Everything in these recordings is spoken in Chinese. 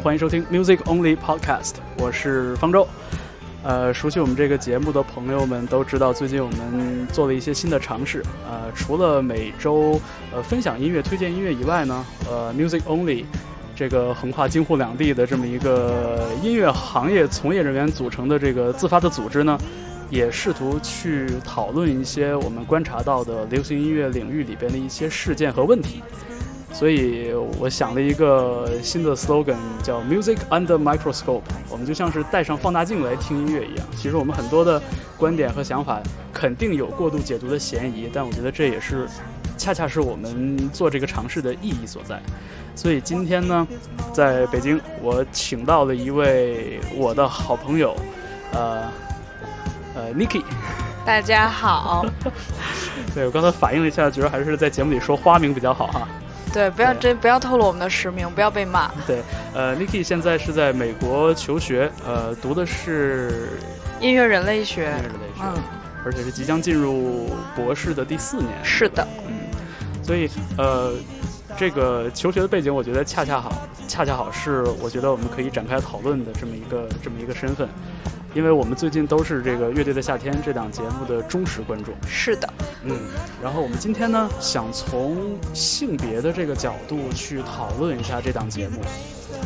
欢迎收听 Music Only Podcast，我是方舟。呃，熟悉我们这个节目的朋友们都知道，最近我们做了一些新的尝试。呃，除了每周呃分享音乐、推荐音乐以外呢，呃，Music Only 这个横跨京沪两地的这么一个音乐行业从业人员组成的这个自发的组织呢，也试图去讨论一些我们观察到的流行音乐领域里边的一些事件和问题。所以我想了一个新的 slogan，叫 “Music Under Microscope”。我们就像是戴上放大镜来听音乐一样。其实我们很多的观点和想法肯定有过度解读的嫌疑，但我觉得这也是恰恰是我们做这个尝试的意义所在。所以今天呢，在北京，我请到了一位我的好朋友，呃呃，Niki。大家好。对我刚才反应了一下，觉得还是在节目里说花名比较好哈。对，不要真不要透露我们的实名，不要被骂。对，呃，Niki 现在是在美国求学，呃，读的是音乐人类学，音乐人类学，嗯，而且是即将进入博士的第四年。是的，嗯，所以呃，这个求学的背景，我觉得恰恰好，恰恰好是我觉得我们可以展开讨论的这么一个这么一个身份。因为我们最近都是这个《乐队的夏天》这档节目的忠实观众。是的，嗯。然后我们今天呢，想从性别的这个角度去讨论一下这档节目。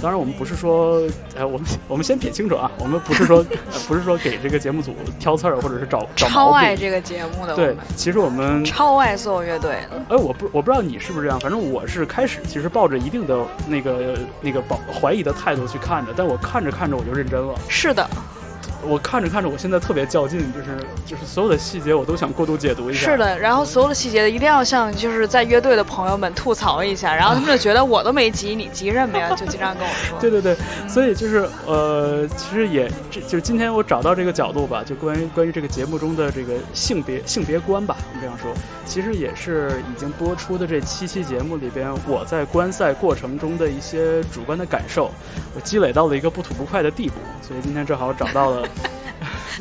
当然，我们不是说，哎，我们我们先撇清楚啊，我们不是说 不是说给这个节目组挑刺儿，或者是找找超爱这个节目的。对，其实我们超爱所有乐队。哎，我不我不知道你是不是这样，反正我是开始其实抱着一定的那个那个保怀疑的态度去看着，但我看着看着我就认真了。是的。我看着看着，我现在特别较劲，就是就是所有的细节我都想过度解读一下。是的，然后所有的细节一定要向就是在乐队的朋友们吐槽一下，然后他们就觉得我都没急，你急什么呀？就经常跟我说。对对对，所以就是呃，其实也这就是今天我找到这个角度吧，就关于关于这个节目中的这个性别性别观吧，我们这样说，其实也是已经播出的这七期节目里边，我在观赛过程中的一些主观的感受，我积累到了一个不吐不快的地步，所以今天正好找到了。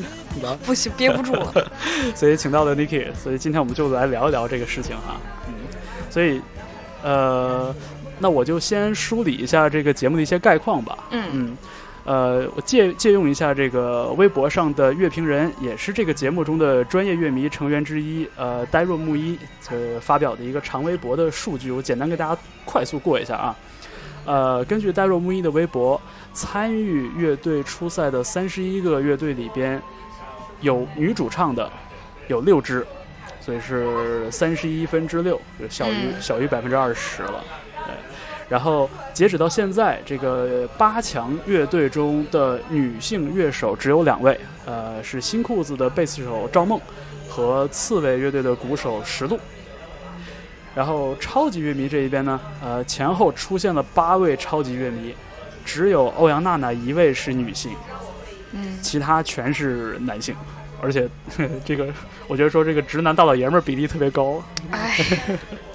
不行，憋不住了，所以请到了 Niki，所以今天我们就来聊一聊这个事情哈。嗯，所以呃，那我就先梳理一下这个节目的一些概况吧。嗯嗯，呃，我借借用一下这个微博上的乐评人，也是这个节目中的专业乐迷成员之一，呃，呆若木一呃发表的一个长微博的数据，我简单给大家快速过一下啊。呃，根据呆若木一的微博。参与乐队初赛的三十一个乐队里边，有女主唱的有六支，所以是三十一分之六，就小于小于百分之二十了。对，然后截止到现在，这个八强乐队中的女性乐手只有两位，呃，是新裤子的贝斯手赵梦和刺猬乐队的鼓手石路。然后超级乐迷这一边呢，呃，前后出现了八位超级乐迷。只有欧阳娜娜一位是女性，嗯，其他全是男性，而且 这个我觉得说这个直男大老爷们儿比例特别高。哎，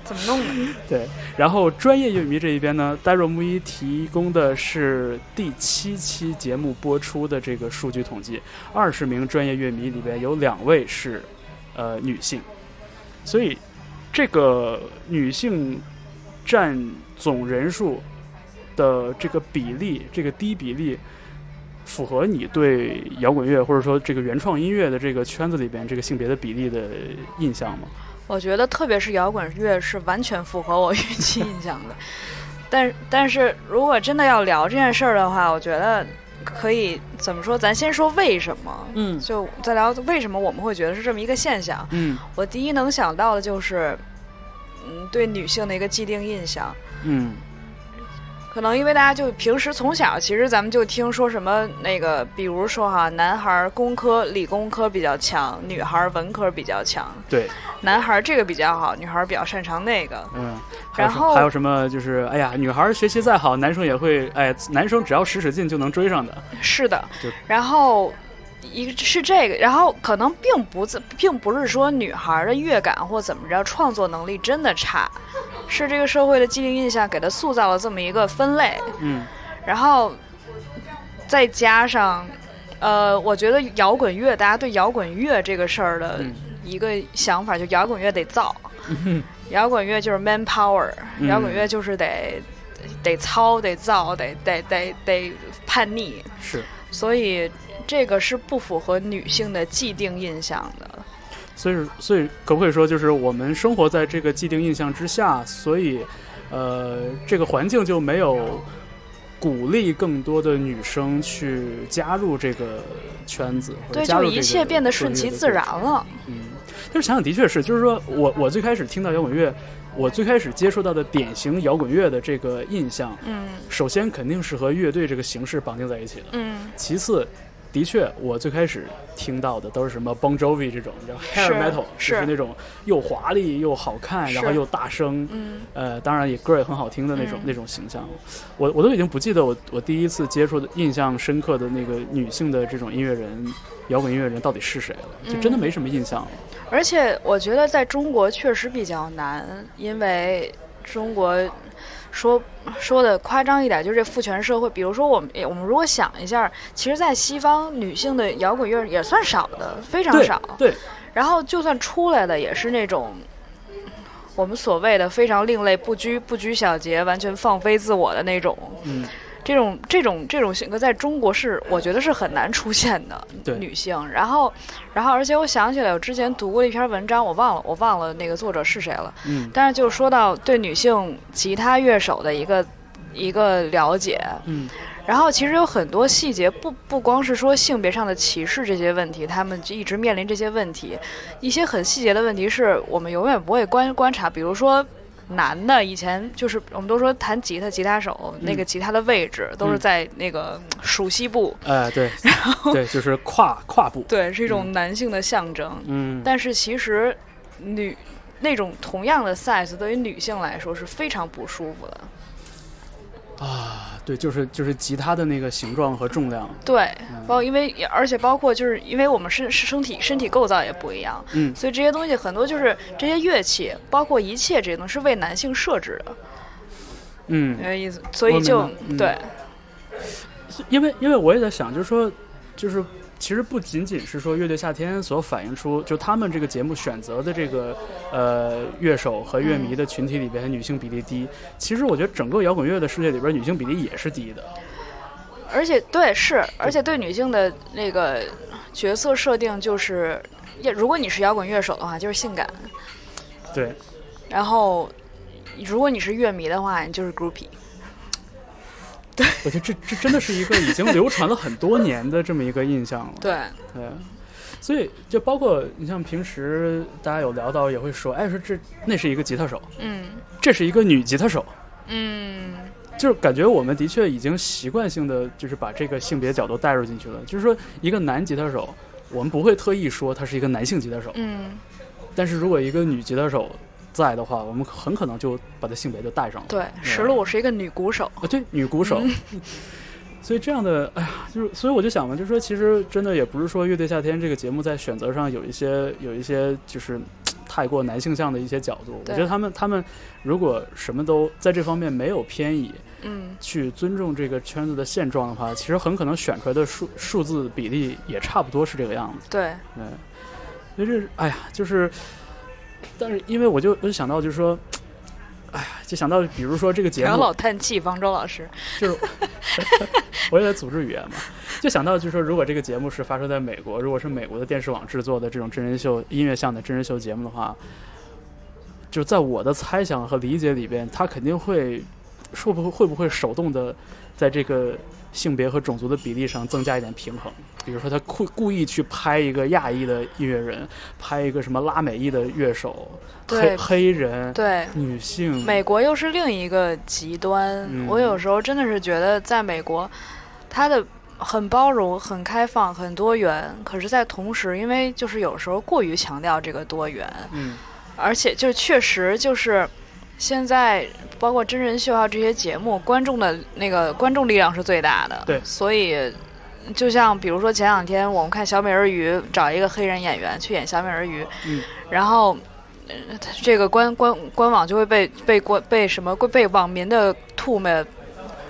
怎么弄的？对，然后专业乐迷这一边呢，呆若木一提供的是第七期节目播出的这个数据统计，二十名专业乐迷里边有两位是呃女性，所以这个女性占总人数。的这个比例，这个低比例，符合你对摇滚乐或者说这个原创音乐的这个圈子里边这个性别的比例的印象吗？我觉得，特别是摇滚乐是完全符合我 预期印象的。但但是如果真的要聊这件事儿的话，我觉得可以怎么说？咱先说为什么？嗯，就再聊为什么我们会觉得是这么一个现象。嗯，我第一能想到的就是，嗯，对女性的一个既定印象。嗯。可能因为大家就平时从小，其实咱们就听说什么那个，比如说哈，男孩工科、理工科比较强，女孩文科比较强。对，男孩这个比较好，女孩比较擅长那个。嗯，然后还有什么就是，哎呀，女孩学习再好，男生也会，哎，男生只要使使劲就能追上的。是的，然后一个是这个，然后可能并不自，并不是说女孩的乐感或怎么着创作能力真的差。是这个社会的既定印象给她塑造了这么一个分类，嗯，然后再加上，呃，我觉得摇滚乐，大家对摇滚乐这个事儿的一个想法，就摇滚乐得造，摇滚乐就是 man power，摇滚乐就是得得操、得造、得得得得叛逆，是，所以这个是不符合女性的既定印象的。所以所以可不可以说，就是我们生活在这个既定印象之下，所以呃，这个环境就没有鼓励更多的女生去加入这个圈子，对，就一切变得顺其自然了。嗯，但是想想的确是，就是说我我最开始听到摇滚乐，我最开始接触到的典型摇滚乐的这个印象，嗯首先肯定是和乐队这个形式绑定在一起的。嗯，其次，的确，我最开始听到的都是什么 Bon Jovi 这种，叫 hair 是 metal，是。就是那种又华丽又好看，然后又大声，嗯。呃，当然也歌也很好听的那种、嗯。那种形象。我我都已经不记得我我第一次接触的印象深刻的那个女性的这种音乐人，摇滚音乐人到底是谁了，就真的嗯没什么印象了。而且我觉得在中国确实比较难，因为中国说说的夸张一点，就是这父权社会。比如说我们我们如果想一下，其实，在西方女性的摇滚乐也算少的，非常对少。对，然后就算出来的，也是那种我们所谓的非常另类、不拘不拘小节、完全放飞自我的那种。嗯，这种这种这种性格在中国是我觉得是很难出现的 女性。然后，然后而且我想起来，我之前读过一篇文章，我忘了我忘了那个作者是谁了。嗯但是就说到对女性吉他乐手的一个一个了解，嗯然后其实有很多细节，不不光是说性别上的歧视这些问题，他们就一直面临这些问题，一些很细节的问题是我们永远不会观观察，比如说。男的以前就是我们都说弹吉他，吉他手、那个吉他的位置都是嗯在那个属西部，哎、对，然后对，就是跨跨部，对，是一种男性的象征。嗯，但是其实女那种同样的 size 对于女性来说是非常不舒服的。啊，对，就是就是吉他的那个形状和重量，对，嗯。包括因为而且包括就是因为我们身身体身体构造也不一样，嗯。所以这些东西很多就是这些乐器，包括一切这些东西是为男性设置的，嗯。这，个意思。所以就对，因为因为我也在想，就是说，就是其实不仅仅是说乐队夏天所反映出，就他们这个节目选择的这个呃乐手和乐迷的群体里边女性比例低，其实我觉得整个摇滚乐的世界里边女性比例也是低的。而且对是，而且对女性的那个角色设定就是，也如果你是摇滚乐手的话，就是性感，对，然后如果你是乐迷的话，你就是 groupie。我觉得这这真的是一个已经流传了很多年的这么一个印象了。对，对，所以就包括你像平时大家有聊到也会说，哎，说这那是一个吉他手，嗯。这是一个女吉他手，嗯，就是感觉我们的确已经习惯性的就是把这个性别角度带入进去了。就是说，一个男吉他手，我们不会特意说他是一个男性吉他手，嗯，但是如果一个女吉他手在的话，我们很可能就把他性别就带上了。对，石璐是一个女鼓手。啊，对，女鼓手。所以这样的，哎呀，就是，所以我就想嘛，就是说，其实真的也不是说《乐队夏天》这个节目在选择上有一些有一些就是太过男性向的一些角度。我觉得他们他们如果什么都在这方面没有偏移，嗯，去尊重这个圈子的现状的话，其实很可能选出来的数数字比例也差不多是这个样子。对，对，所以这是哎呀，就是，但是因为我就我就想到就是说，哎呀，就想到比如说这个节不要目，老叹气，方舟老师。就是 我也在组织语言嘛，就想到就是说，如果这个节目是发生在美国，如果是美国的电视网制作的这种真人秀音乐向的真人秀节目的话，就在我的猜想和理解里边，他肯定会会不会会不会手动的在这个性别和种族的比例上增加一点平衡。比如说，他故故意去拍一个亚裔的音乐人，拍一个什么拉美裔的乐手，黑对黑人，对，女性，美国又是另一个极端。嗯我有时候真的是觉得，在美国，他的很包容、很开放、很多元，可是，在同时，因为就是有时候过于强调这个多元，嗯而且就确实就是现在包括真人秀还有这些节目，观众的那个观众力量是最大的。对所以就像比如说前两天我们看小美人鱼找一个黑人演员去演小美人鱼，嗯然后。呃这个官官官网就会被被官被什么被网民的吐沫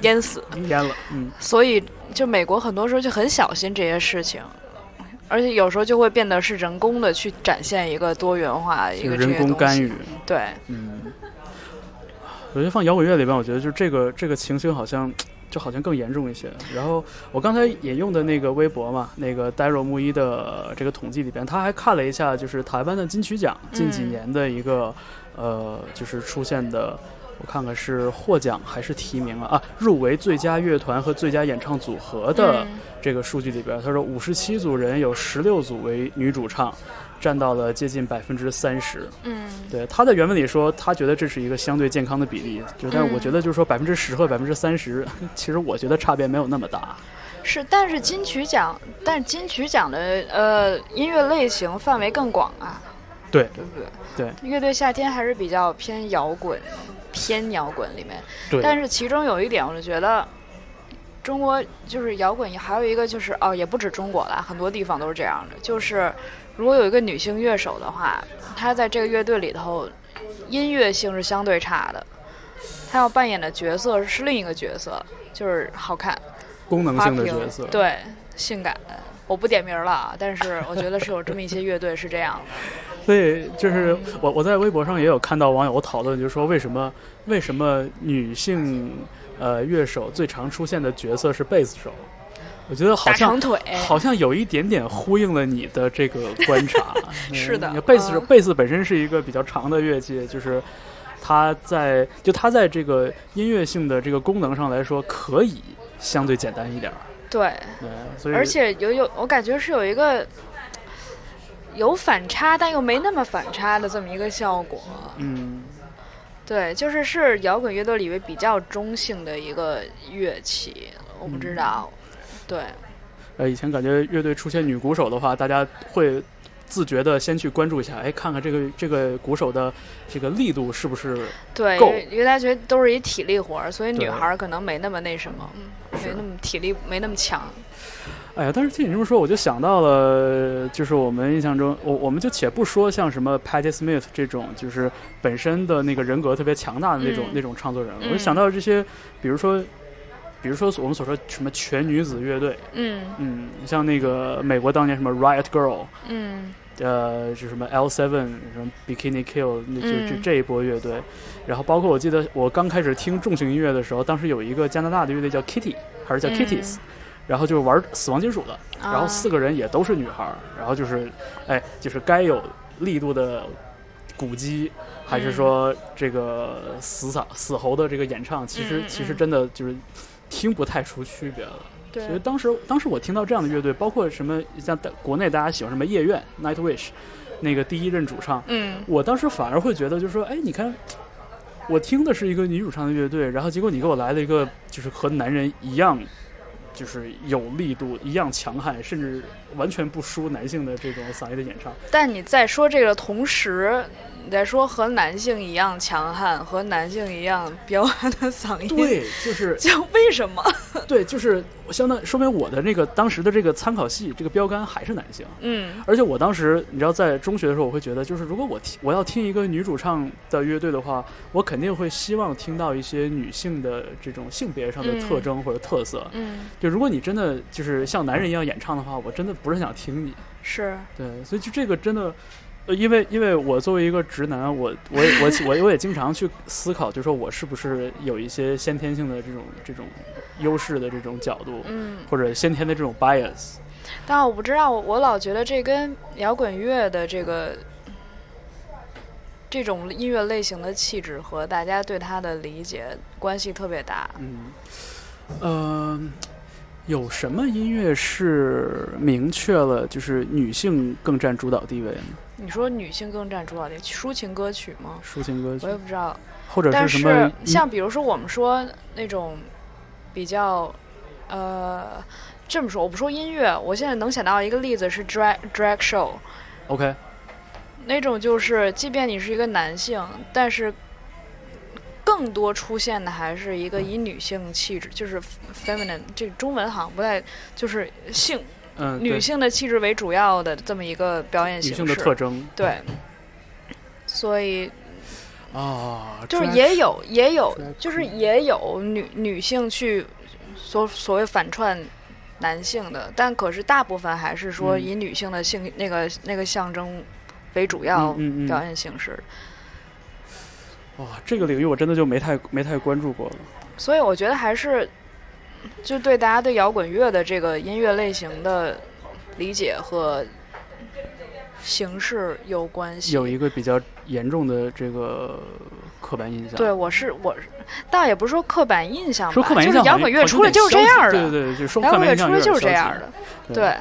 淹死，淹了，嗯。所以就美国很多时候就很小心这些事情，而且有时候就会变得是人工的去展现一个多元化一个人个这些东西工干预，对，嗯，我觉得放摇滚乐里边，我觉得就这个这个情形好像就好像更严重一些。然后我刚才引用的那个微博嘛，那个 Daryl 木一的这个统计里边，他还看了一下，就是台湾的金曲奖近几年的一个、呃，就是出现的。我看看是获奖还是提名啊？啊，入围最佳乐团和最佳演唱组合的嗯这个数据里边，他说五十七组人有十六组为女主唱，占到了接近百分之三十。嗯对他在原文里说，他觉得这是一个相对健康的比例，就但是我觉得就是说百分之十和百分之三十，其实我觉得差别没有那么大。是，但是金曲奖，但是金曲奖的呃音乐类型范围更广啊，对对不对？对，乐队夏天还是比较偏摇滚，偏摇滚里面。对，但是其中有一点，我就觉得中国就是摇滚，还有一个就是哦，也不止中国啦，很多地方都是这样的。就是如果有一个女性乐手的话，她在这个乐队里头，音乐性是相对差的，她要扮演的角色是另一个角色，就是好看、功能性的角色，，对，性感。我不点名了啊，但是我觉得是有这么一些乐队是这样的。所以就是我我在微博上也有看到网友讨论，就是说为什么为什么女性呃乐手最常出现的角色是贝斯手？我觉得好像腿，好像有一点点呼应了你的这个观察。是的嗯贝斯嗯贝斯本身是一个比较长的乐器，就是它在就它在这个音乐性的这个功能上来说，可以相对简单一点儿。对，对，所以而且有有，我感觉是有一个有反差，但又没那么反差的这么一个效果。嗯，对，就是是摇滚乐队里面比较中性的一个乐器，我不知道。对，呃，以前感觉乐队出现女鼓手的话，大家会自觉的先去关注一下，哎，看看这个这个鼓手的这个力度是不是对，够。因为大家觉得都是一体力活儿，所以女孩儿可能没那么那什么，嗯，没那么体力没那么强。哎呀，但是听你这么说，我就想到了，就是我们印象中，我我们就且不说像什么 Patti Smith 这种，就是本身的那个人格特别强大的那种、嗯。那种唱作人，嗯我就想到这些，比如说，比如说我们所说什么全女子乐队，嗯。嗯，像那个美国当年什么 Riot Girl，嗯。呃，就什么 L Seven 什么 Bikini Kill，那就就嗯这一波乐队，然后包括我记得我刚开始听重型音乐的时候，当时有一个加拿大的乐队叫 Kitty，还是叫嗯。Kitties，、然后就是玩死亡金属的，然后啊四个人也都是女孩儿，然后就是，哎，就是该有力度的鼓击，还是说这个死嗓死喉的这个演唱，其实嗯嗯。其实真的就是听不太出区别了。对所以当时当时我听到这样的乐队，包括什么像在国内大家喜欢什么夜愿 Nightwish，那个第一任主唱，嗯我当时反而会觉得，就是说，哎，你看，我听的是一个女主唱的乐队，然后结果你给我来了一个就是和男人一样，就是有力度、一样强悍，甚至完全不输男性的这种嗓音的演唱。但你在说这个的同时，你在说和男性一样强悍，和男性一样彪悍的嗓音，对，就是 就为什么？对，就是相当说明我的那个当时的这个参考系，这个标杆还是男性。嗯而且我当时，你知道，在中学的时候，我会觉得，就是如果我听我要听一个女主唱的乐队的话，我肯定会希望听到一些女性的这种性别上的嗯特征或者特色。嗯，就如果你真的就是像男人一样演唱的话，我真的不是想听你。是对，所以就这个真的，呃，因为因为我作为一个直男，我我也我我我也经常去思考，就说我是不是有一些先天性的这种这种优势的这种角度，嗯，或者先天的这种 bias。但我不知道，我老觉得这跟摇滚乐的这个这种音乐类型的气质和大家对它的理解关系特别大。嗯，呃，有什么音乐是明确了就是女性更占主导地位呢？你说女性更占主导地位，抒情歌曲吗？抒情歌曲我也，不知道。或者但是什么音？像比如说我们说那种比较，呃，这么说，我不说音乐，我现在能想到一个例子是 drag drag show，OK，那种就是，即便你是一个男性，但是更多出现的还是一个以女性气质，就是 feminine，这中文好像不太，就是性嗯，女性的气质为主要的这么一个表演形式。女性的特征。对，所以啊，就是也有也有就是也有女女性去所所谓反串男性的，但可是大部分还是说嗯。以女性的性、那个那个象征为主要表演形式。哇，这个领域我真的就没太没太关注过了。所以我觉得还是就对大家对摇滚乐的这个音乐类型的理解和形式有关系。有一个比较严重的这个刻板印象。对，我是我是，倒也不是说刻板印象吧，说刻板印就是摇滚乐出来就是这样的，对对对，就说摇滚乐刻板印象出来就是这样的，对。对，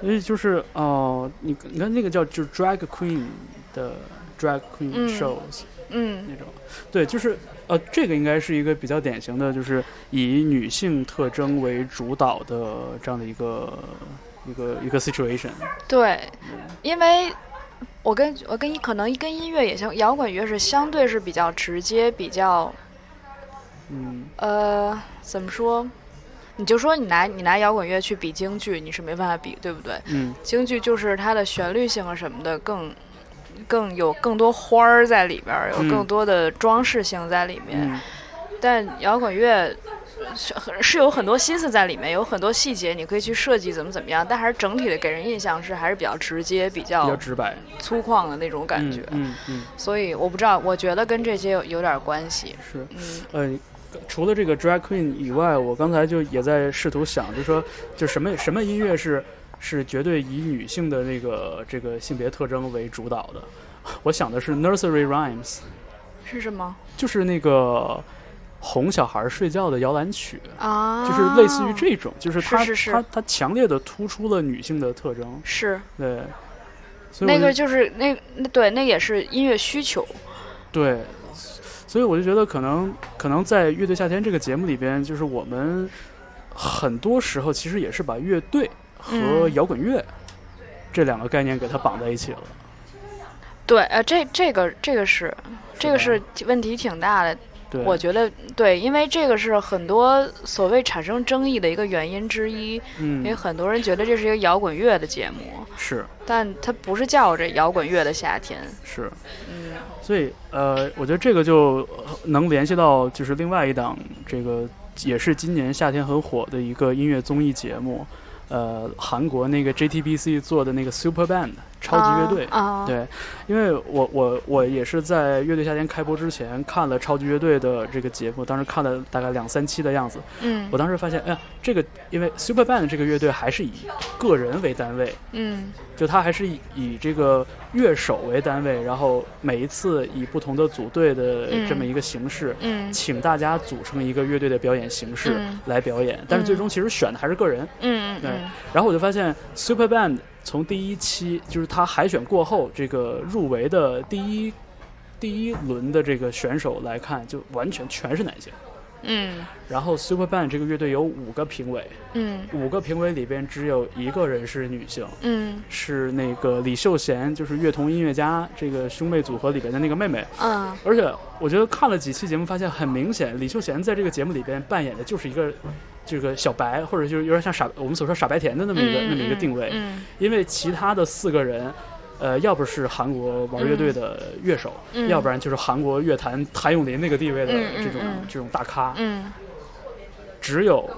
所以就是哦、你你看那个叫就是 drag queen 的 drag queen 嗯 shows、嗯那种，对，就是呃，这个应该是一个比较典型的，就是以女性特征为主导的这样的一个一个一个 situation。对，因为我跟我跟可能跟音乐也相，摇滚乐是相对是比较直接，比较嗯呃怎么说？你就说你拿你拿摇滚乐去比京剧，你是没办法比，对不对？嗯京剧就是它的旋律性啊什么的更更有更多花儿在里边儿，有嗯更多的装饰性在里面。嗯但摇滚乐是有很多心思在里面，有很多细节你可以去设计怎么怎么样，但还是整体的给人印象是还是比较直接、比较比较较直白粗犷的那种感觉。嗯嗯所以我不知道，我觉得跟这些有有点关系。嗯是嗯呃。除了这个 drag queen 以外，我刚才就也在试图想，就说就什么什么音乐是是绝对以女性的那个这个性别特征为主导的。我想的是 nursery rhymes，是什么就是那个哄小孩睡觉的摇篮曲，啊？就是类似于这种，就是它是是是它它强烈的突出了女性的特征，是对。那个就是那那对，那也是音乐需求。对，所以我就觉得可能可能在《乐队夏天》这个节目里边，就是我们很多时候其实也是把乐队和嗯摇滚乐这两个概念给它绑在一起了。对，呃，这这个这个是这个是问题挺大的。对，我觉得对，因为这个是很多所谓产生争议的一个原因之一。因为嗯很多人觉得这是一个摇滚乐的节目，是但它不是叫这摇滚乐的夏天。是，嗯所以呃，我觉得这个就呃能联系到就是另外一档这个也是今年夏天很火的一个音乐综艺节目，呃，韩国那个 JTBC 做的那个 Super Band 超级乐队。啊，啊对，因为我我我也是在乐队夏天开播之前看了超级乐队的这个节目，当时看了大概两三期的样子。嗯我当时发现，哎呀，这个因为 Super Band 这个乐队还是以个人为单位，嗯就他还是以以这个乐手为单位，然后每一次以不同的组队的这么一个形式，嗯请大家组成一个乐队的表演形式嗯来表演。但是最终其实选的还是个人。对嗯嗯然后我就发现 Super Band 从第一期就是他海选过后，这个入围的第一第一轮的这个选手来看，就完全全是男性。嗯。然后 Super Band 这个乐队有五个评委，嗯。五个评委里边只有一个人是女性，嗯。是那个李秀贤，就是乐童音乐家这个兄妹组合里边的那个妹妹。嗯。而且我觉得看了几期节目，发现很明显，李秀贤在这个节目里边扮演的就是一个这个小白，或者就是有点像傻我们所说傻白甜的那么一个、那么一个定位。嗯。因为其他的四个人，呃，要不是韩国玩乐队的乐手，嗯。要不然就是韩国乐坛谭咏麟那个地位的这种、嗯。这种大咖，嗯。只有。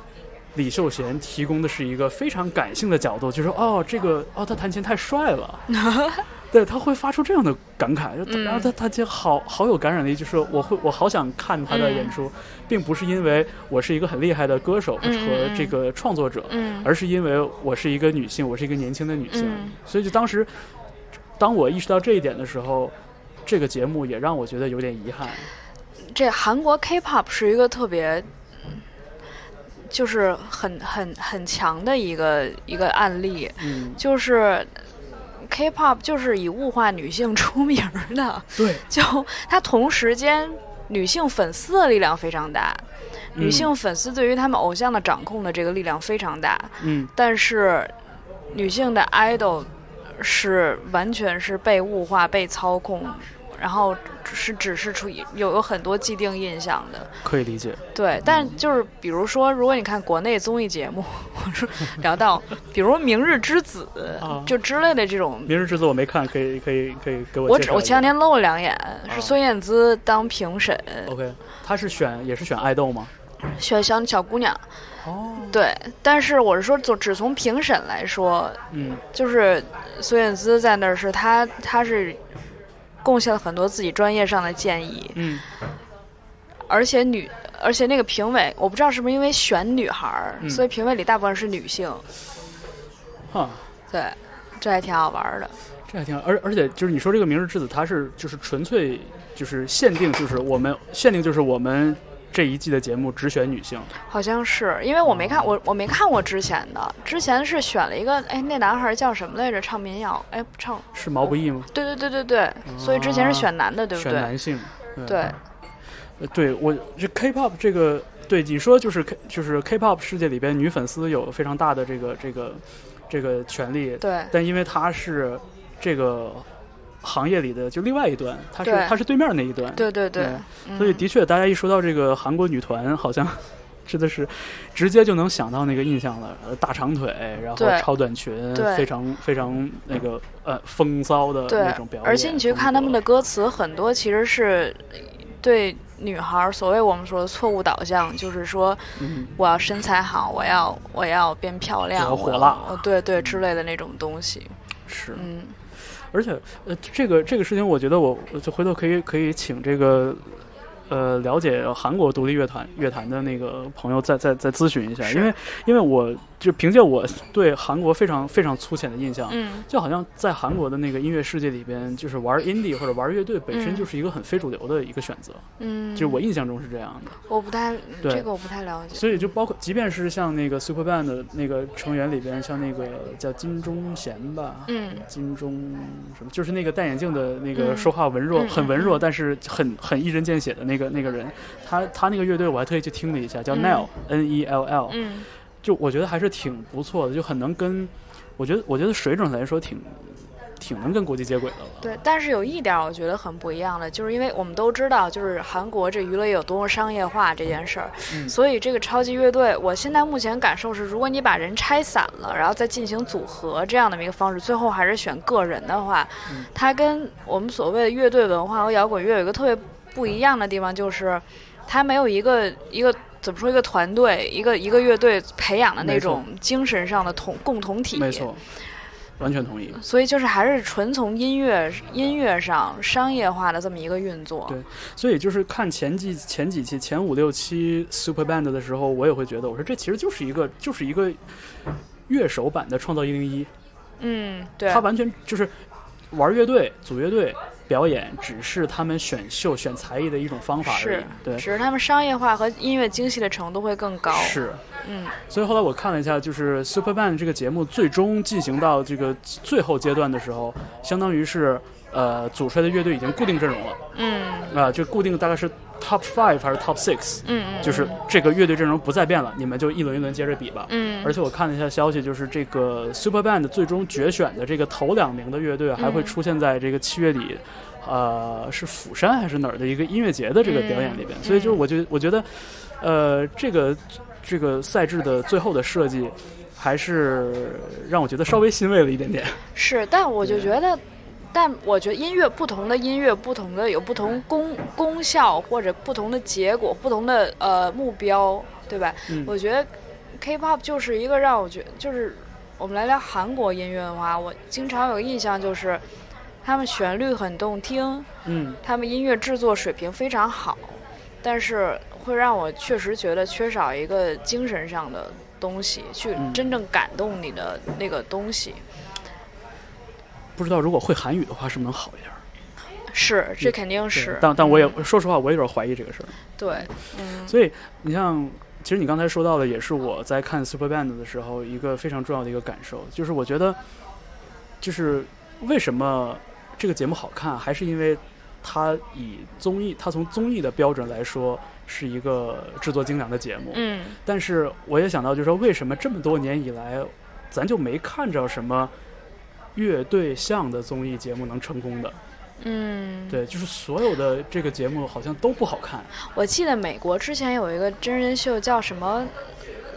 李秀贤提供的是一个非常感性的角度，就说哦，这个哦，他弹琴太帅了，对，他会发出这样的感慨，然后他他就好好有感染力，就是我会我好想看他的演出，并不是因为我是一个很厉害的歌手和这个创作者，嗯。而是因为我是一个女性，我是一个年轻的女性，嗯。所以就当时，当我意识到这一点的时候，这个节目也让我觉得有点遗憾。这韩国 K-pop 是一个特别，就是很很很强的一个一个案例，嗯，就是 K-pop 就是以物化女性出名儿的，对，就它同时间女性粉丝的力量非常大，嗯。女性粉丝对于他们偶像的掌控的这个力量非常大，嗯。但是女性的 idol 是完全是被物化、被操控，然后是只是出有有很多既定印象的。可以理解。对，但就是比如说，如果你看国内综艺节目，我说聊到，比如《明日之子》啊就之类的这种，明日之子我没看，可以可以可以给我我只我前两天搂了两眼，啊是孙燕姿当评审，OK，她是选也是选爱豆吗？选小小姑娘。哦，对，但是我是说，就只从评审来说，嗯就是孙燕姿在那儿是她，她是贡献了很多自己专业上的建议，嗯而且女，而且那个评委，我不知道是不是因为选女孩儿，嗯所以评委里大部分是女性，哈，对，这还挺好玩儿的。这还挺好。而而且就是你说这个《明日之子》，它是就是纯粹就是限定，就是我们限定就是我们这一季的节目只选女性。好像是，因为我没看我我没看过之前的，之前是选了一个，哎，那男孩叫什么来着？唱民谣，哎，唱，是毛不易吗？对对对对对，所以之前是选男的，对不对？选男性。对，呃，对我这 K-pop 这个，对你说就是 K 就是 K-pop 世界里边女粉丝有非常大的这个这个这个权利，对但因为她是这个行业里的就另外一端，她是对。她是对面那一端，对对对，嗯。所以的确，大家一说到这个韩国女团，好像真的是直接就能想到那个印象了，呃大长腿，然后超短裙，非常非常那个呃风骚的那种表演，而且你去看他们的歌词，很多其实是对女孩儿所谓我们说的错误导向，就是说嗯，我要身材好，我要我要变漂亮，我要火辣。哦对对之类的那种东西。是，嗯，而且呃，这个这个事情，我觉得我我就回头可以可以请这个呃了解韩国独立乐团乐团的那个朋友再再再咨询一下，因为因为我就凭借我对韩国非常非常粗浅的印象，嗯，就好像在韩国的那个音乐世界里边，就是玩 indie 或者玩乐队本身嗯。就是一个很非主流的一个选择，嗯，就是我印象中是这样的。我不太对。这个我不太了解。所以就包括，即便是像那个 Superband 的那个成员里边，像那个叫金钟贤吧，嗯。金钟什么，就是那个戴眼镜的那个嗯说话文弱，嗯很文弱，但是很很一针见血的那个那个人，他他那个乐队我还特意去听了一下，叫嗯。Nell、N E L L，、嗯就我觉得还是挺不错的，就很能跟，我觉得我觉得水准来说挺挺能跟国际接轨的了。对，但是有一点我觉得很不一样的，就是因为我们都知道，就是韩国这娱乐业有多么商业化这件事儿，嗯所以这个超级乐队，我现在目前感受是，如果你把人拆散了，然后再进行组合这样的一个方式，最后还是选个人的话，嗯它跟我们所谓的乐队文化和摇滚乐有一个特别不一样的地方，就是它没有一个一个。怎么说？一个团队，一个一个乐队培养的那种精神上的同共同体，没错，完全同意。所以就是还是纯从音乐音乐上商业化的这么一个运作。对所以就是看前几前几期前五六期 Super Band 的时候，我也会觉得，我说这其实就是一个就是一个乐手版的创造一零一，嗯，对他，完全就是玩乐队、组乐队、表演，只是他们选秀、选才艺的一种方法而已。，对只，是他们商业化和音乐精细的程度会更高。，是。嗯所以后来我看了一下，就是 Super Band 这个节目最终进行到这个最后阶段的时候，相当于是呃组出来的乐队已经固定阵容了嗯啊、就固定大概是 Top Five 还是 Top Six，嗯嗯，就是这个乐队阵容不再变了，你们就一轮一轮接着比吧。嗯，而且我看了一下消息，就是这个 Super Band 最终决选的这个头两名的乐队还会嗯出现在这个七月底，呃，是釜山还是哪儿的一个音乐节的这个表演里边。嗯所以就是我觉得，我觉得，呃，这个这个赛制的最后的设计，还是让我觉得稍微欣慰了一点点。是，但我就觉得。但我觉得音乐不同的音乐，不同的有不同功功效或者不同的结果，不同的呃目标，对吧？嗯我觉得 K-pop 就是一个让我觉就是我们来聊韩国音乐的话，我经常有个印象就是他们旋律很动听，嗯，他们音乐制作水平非常好，但是会让我确实觉得缺少一个精神上的东西，去嗯真正感动你的那个东西。不知道如果会韩语的话，是不是能好一点儿？是，这肯定是。但但我也嗯说实话，我有点怀疑这个事儿。对，嗯所以你像，其实你刚才说到的，也是我在看 Super Band 的时候一个非常重要的一个感受，就是我觉得，就是为什么这个节目好看，还是因为它以综艺，它从综艺的标准来说是一个制作精良的节目。嗯但是我也想到，就是说为什么这么多年以来，咱就没看着什么乐队向的综艺节目能成功的？嗯，对，就是所有的这个节目好像都不好看。我记得美国之前有一个真人秀叫什么，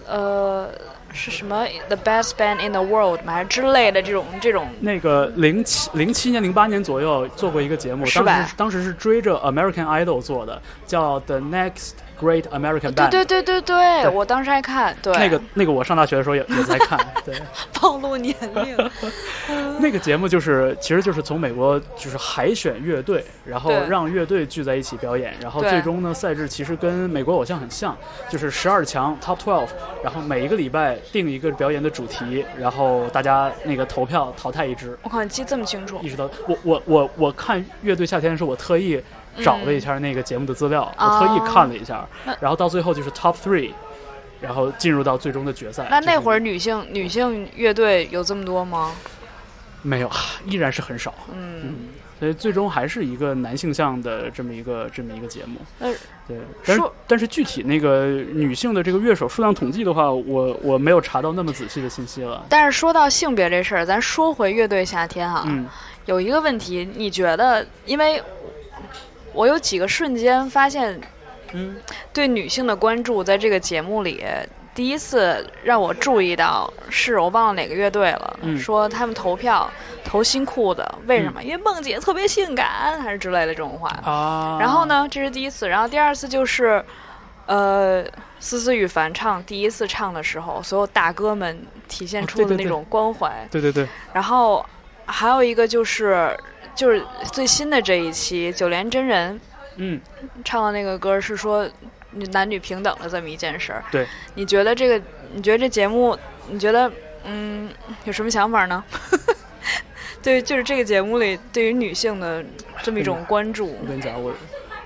呃，是什么 The Best Band in the World 吗？还是之类的这种这种？那个零七零七年零八年左右做过一个节目，当时当时是追着 American Idol 做的，叫 The Next Great American Band，对对对对对，我当时还看，对。那个那个我上大学的时候也也在看，对，暴露年龄。那个节目就是其实就是从美国就是海选乐队，然后让乐队聚在一起表演，然后最终呢赛制其实跟美国偶像很像，就是十二强 Top Twelve，然后每一个礼拜定一个表演的主题，然后大家那个投票淘汰一支，我靠，你记这么清楚。一直到我我我我看乐队夏天的时候，我特意找了一下那个节目的资料，嗯我特意看了一下，那然后到最后就是 Top Three，然后进入到最终的决赛。那那会儿就是女性女性乐队有这么多吗？没有，依然是很少。嗯，所以最终还是一个男性向的这么一个这么一个节目。那对，但但是具体那个女性的这个乐手数量统计的话，我我没有查到那么仔细的信息了。但是说到性别这事儿，咱说回乐队夏天哈，嗯有一个问题，你觉得？因为我有几个瞬间发现嗯对女性的关注，在这个节目里，第一次让我注意到是我忘了哪个乐队了，嗯说他们投票投新裤子，为什么？因为梦姐特别性感，还是之类的这种话。啊，然后？呢，这是第一次，然后第二次就是，呃，思思与凡唱第一次唱的时候，所有大哥们体现出的那种关怀。对对对，然后还有一个就是，就是最新的这一期九连真人嗯，唱的那个歌是说男女平等的这么一件事儿。对，你觉得这个？你觉得这节目？你觉得嗯有什么想法呢？对，就是这个节目里对于女性的这么一种关注。我跟你讲，我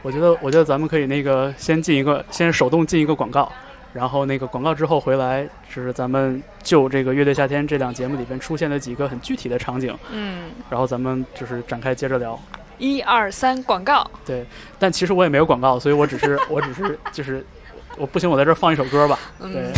我觉得我觉得咱们可以那个先进一个，先手动进一个广告。然后那个广告之后回来，就是咱们就这个《乐队夏天》这档节目里边出现的几个很具体的场景，嗯，然后咱们就是展开接着聊。一二三，广告。对，但其实我也没有广告，所以我只是我只是就是我不行，我在这儿放一首歌吧。对嗯，，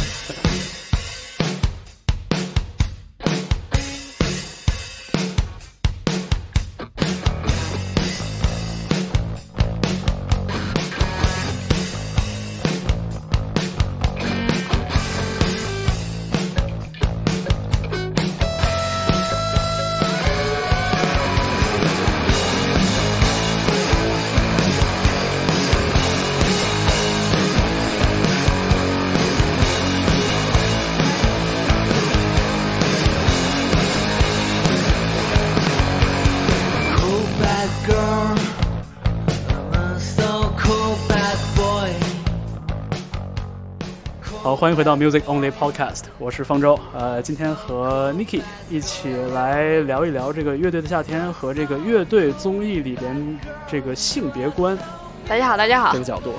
好，欢迎回到 Music Only Podcast，我是方舟。呃，今天和 Niki 一起来聊一聊这个乐队的夏天和这个乐队综艺里边这个性别观大家好，大家好这。个角度。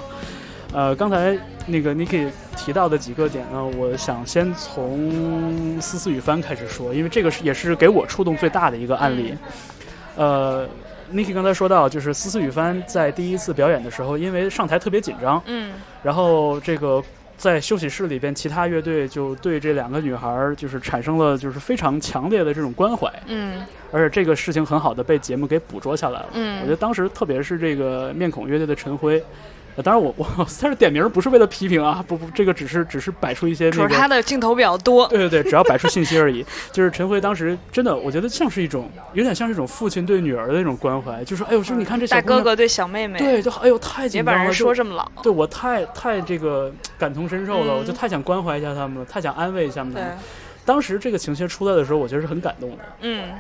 呃，刚才那个 Niki 提到的几个点呢，我想先从思思雨帆开始说，因为这个是也是给我触动最大的一个案例。呃，Niki 刚才说到，就是思思雨帆在第一次表演的时候，因为上台特别紧张，嗯然后这个在休息室里边，其他乐队就对这两个女孩儿就是产生了就是非常强烈的这种关怀，嗯而且这个事情很好的被节目给捕捉下来了。嗯我觉得当时特别是这个面孔乐队的陈辉。呃当然我，我但是点名不是为了批评啊，不不，这个只是只是摆出一些主要那个，他的镜头比较多。对对对，只要摆出信息而已。就是陈辉当时真的，我觉得像是一种有点像是一种父亲对女儿的那种关怀，就是哎呦，说你看这小哥哥对小妹妹，对，就哎呦太别紧张了，把人说这么老。对我太太这个感同身受了，嗯我就太想关怀一下他们了，太想安慰一下他对们。，当时这个情绪出来的时候，我觉得是很感动的，嗯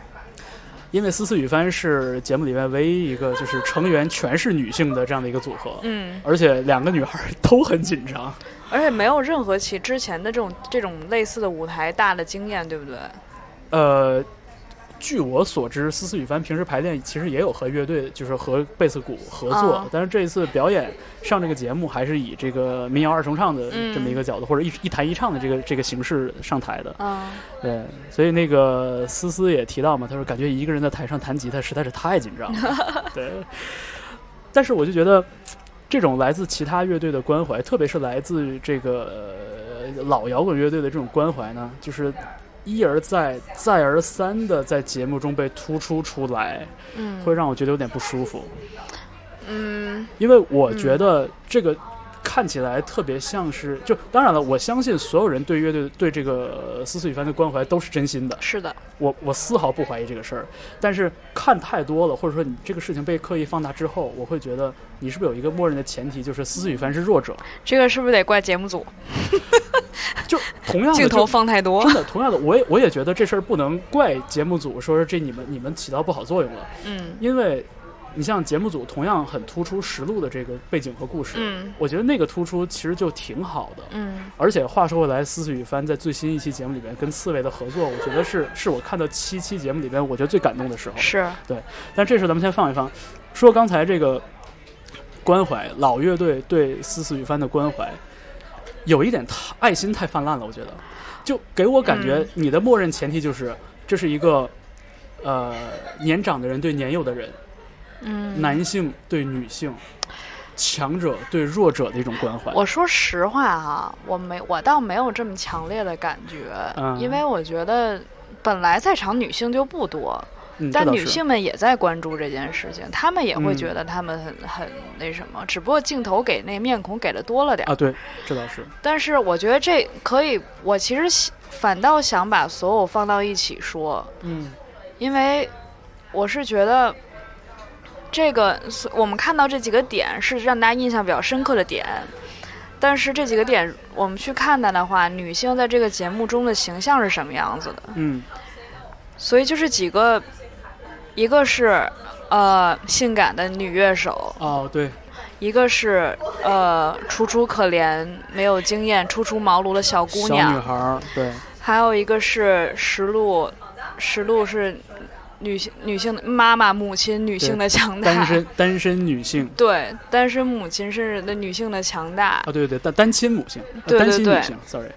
因为思思雨帆是节目里面唯一一个就是成员全是女性的这样的一个组合，嗯，而且两个女孩都很紧张。而且没有任何其之前的这种这种类似的舞台大的经验，对不对？呃，据我所知，思思雨帆平时排练其实也有和乐队，就是和贝斯鼓合作，啊但是这一次表演上这个节目还是以这个民谣二重唱的嗯这么一个角度，或者一一弹一唱的这个这个形式上台的。嗯对，所以那个思思也提到嘛，他说感觉一个人在台上弹吉他实在是太紧张了。对，但是我就觉得这种来自其他乐队的关怀，特别是来自这个、呃老摇滚乐队的这种关怀呢，就是一而再、再而三的在节目中被突出出来，嗯。会让我觉得有点不舒服。嗯。因为我觉得这个看起来特别像是，就当然了，我相信所有人对乐队对这个思思雨帆的关怀都是真心的，是的，我我丝毫不怀疑这个事儿，但是看太多了，或者说你这个事情被刻意放大之后，我会觉得你是不是有一个默认的前提，就是思思雨帆是弱者？这个是不是得怪节目组？就同样的 镜头放太多真。的同样的，我也我也觉得这事儿不能怪节目组，说是这你们你们起到不好作用了，嗯因为你像节目组同样很突出实录的这个背景和故事，嗯。我觉得那个突出其实就挺好的。嗯。而且话说回来，思思与帆在最新一期节目里面跟刺猬的合作，我觉得是是我看到七期节目里面我觉得最感动的时候。是。对但这事咱们先放一放，说刚才这个关怀老乐队对思思与帆的关怀，有一点太爱心太泛滥了，我觉得，就给我感觉嗯。你的默认前提就是这是一个呃年长的人对年幼的人，嗯。男性对女性，强者对弱者的一种关怀。我说实话哈、我没我倒没有这么强烈的感觉，嗯因为我觉得本来在场女性就不多，但女性们也在关注这件事情，她们也会嗯觉得她们很很那什么，只不过镜头给那面孔给的多了点儿。啊，对，这倒是，但是我觉得这可以，我其实喜反倒想把所有放到一起说，嗯因为我是觉得这个是我们看到这几个点是让大家印象比较深刻的点，但是这几个点我们去看待的话，女性在这个节目中的形象是什么样子的？嗯。所以就是几个，一个是呃性感的女乐手，哦，对，一个是呃楚楚可怜、没有经验、初出茅庐的小姑娘。小女娘，孩儿，对，还有一个是石路，石路是女性女性的妈妈、母亲女性的强大，单身单身女性。对单身母亲是的女性的强大，啊，对对对，单单亲母性，呃对对对单亲女性，sorry，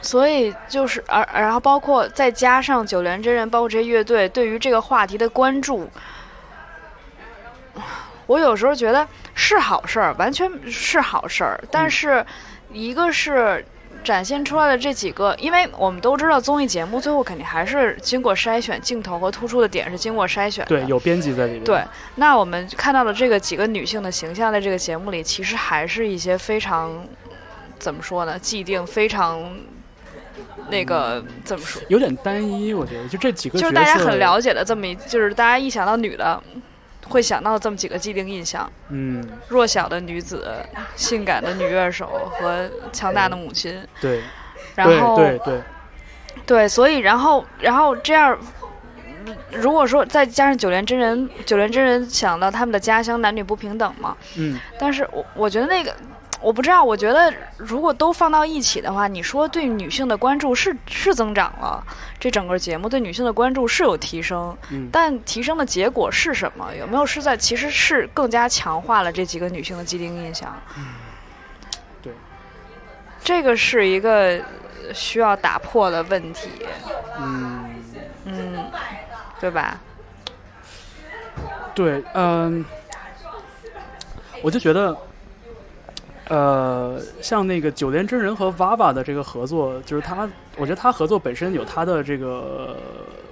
所以就是而然后包括再加上九连真人，包括这些乐队对于这个话题的关注，我有时候觉得是好事儿，完全是好事儿。但是一个是展现出来的这几个，因为我们都知道综艺节目最后肯定还是经过筛选，镜头和突出的点是经过筛选的。对，有编辑在里面。对，那我们看到的这个几个女性的形象，在这个节目里，其实还是一些非常怎么说呢，既定非常那个怎么说，有点单一，我觉得就这几个就是大家很了解的这么一，就是大家一想到女的，会想到这么几个既定印象：嗯，弱小的女子、性感的女乐手和强大的母亲。对，然后对对。对，对，所以然后然后这样，嗯如果说再加上九连真人，九连真人想到他们的家乡男女不平等嘛，嗯，但是我我觉得那个。我不知道，我觉得如果都放到一起的话，你说对女性的关注是是增长了，这整个节目对女性的关注是有提升，嗯但提升的结果是什么？有没有是在其实是更加强化了这几个女性的既定印象？对，这个是一个需要打破的问题，嗯，嗯，对吧？对，嗯，我就觉得，呃，像那个九连真人和 VAVA 的这个合作，就是他，我觉得他合作本身有他的这个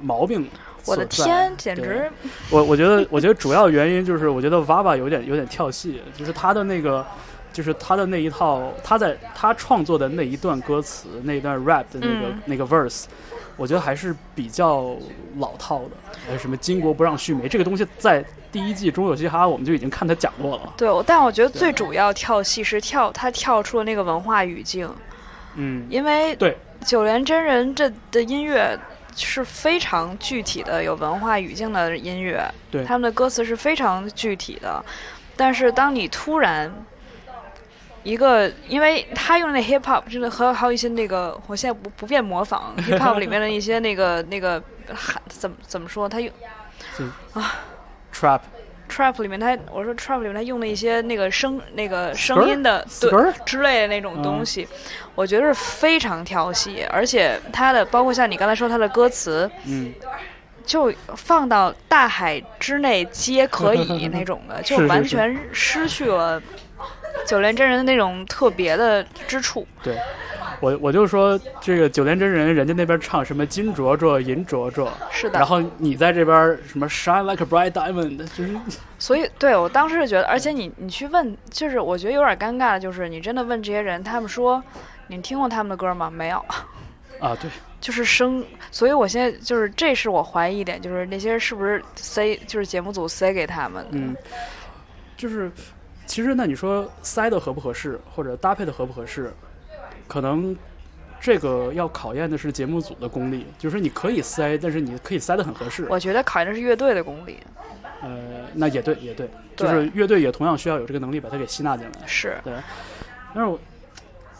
毛病。我的天，简直！我我觉得，我觉得主要原因就是，我觉得 VAVA 有点有点跳戏，就是他的那个，就是他的那一套，他在他创作的那一段歌词，那一段 rap 的那个、嗯那个 verse，我觉得还是比较老套的。呃，什么巾帼不让须眉，这个东西在第一季《中有嘻哈》我们就已经看他讲过了。对，但我觉得最主要跳戏是跳他跳出了那个文化语境，嗯，因为对，九连真人这的音乐是非常具体的有文化语境的音乐，对。他们的歌词是非常具体的，但是当你突然。一个，因为他用的那 hip hop 真的和还有一些那个，我现在不不便模仿 hip hop 里面的一些那个那个喊怎么怎么说，他用 trap trap 里面他我说 trap 里面他用的一些那个声那个声音的？对？之类的那种东西，我觉得是非常调戏，而且他的包括像你刚才说他的歌词，嗯，就放到大海之内皆可以 那种的，就完全失去了 九连真人的那种特别的之处。对。我我就说这个九连真人，人家那边唱什么金镯镯、银镯镯，是的然，后你在这边什么 shine like a bright diamond，就是所以对我当时就觉得，而且你你去问，就是我觉得有点尴尬的，就是你真的问这些人，他们说你听过他们的歌吗？没有。啊，对，就是生，所以我现在就是这是我怀疑一点，就是那些人是不是塞，就是节目组塞给他们的。嗯，就是其实那你说塞的合不合适，或者搭配的合不合适，可能这个要考验的是节目组的功力，就是你可以塞，但是你可以塞的很合适。我觉得考验的是乐队的功力。呃，那也对，也对，就是乐队也同样需要有这个能力把它给吸纳进来。是，对，但是我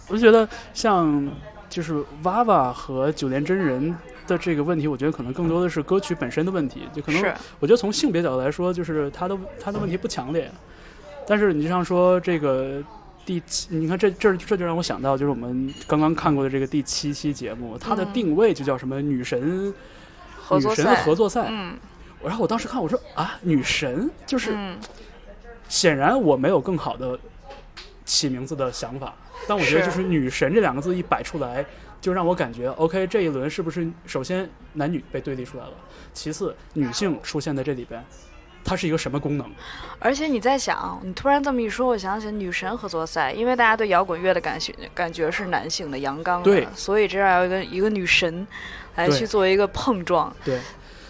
我就觉得像就是娃娃和九连真人的这个问题，我觉得可能更多的是歌曲本身的问题，就可能是我觉得从性别角度来说，就是他的他的问题不强烈，但是你就像说这个。第七，你看这这这就让我想到，就是我们刚刚看过的这个第七期节目，它的嗯定位就叫什么女神女神的。合作赛。嗯然后我当时看，我说啊，女神就是嗯，显然我没有更好的起名字的想法，但我觉得就是“女神”这两个字一摆出来，就让我感觉 OK，这一轮是不是首先男女被对立出来了，其次女性出现在这里边，它是一个什么功能？而且你在想，你突然这么一说，我想起女神合作赛，因为大家对摇滚乐的感觉感觉是男性的阳刚的，对所以这样有一个一个女神来对去做一个碰撞。对，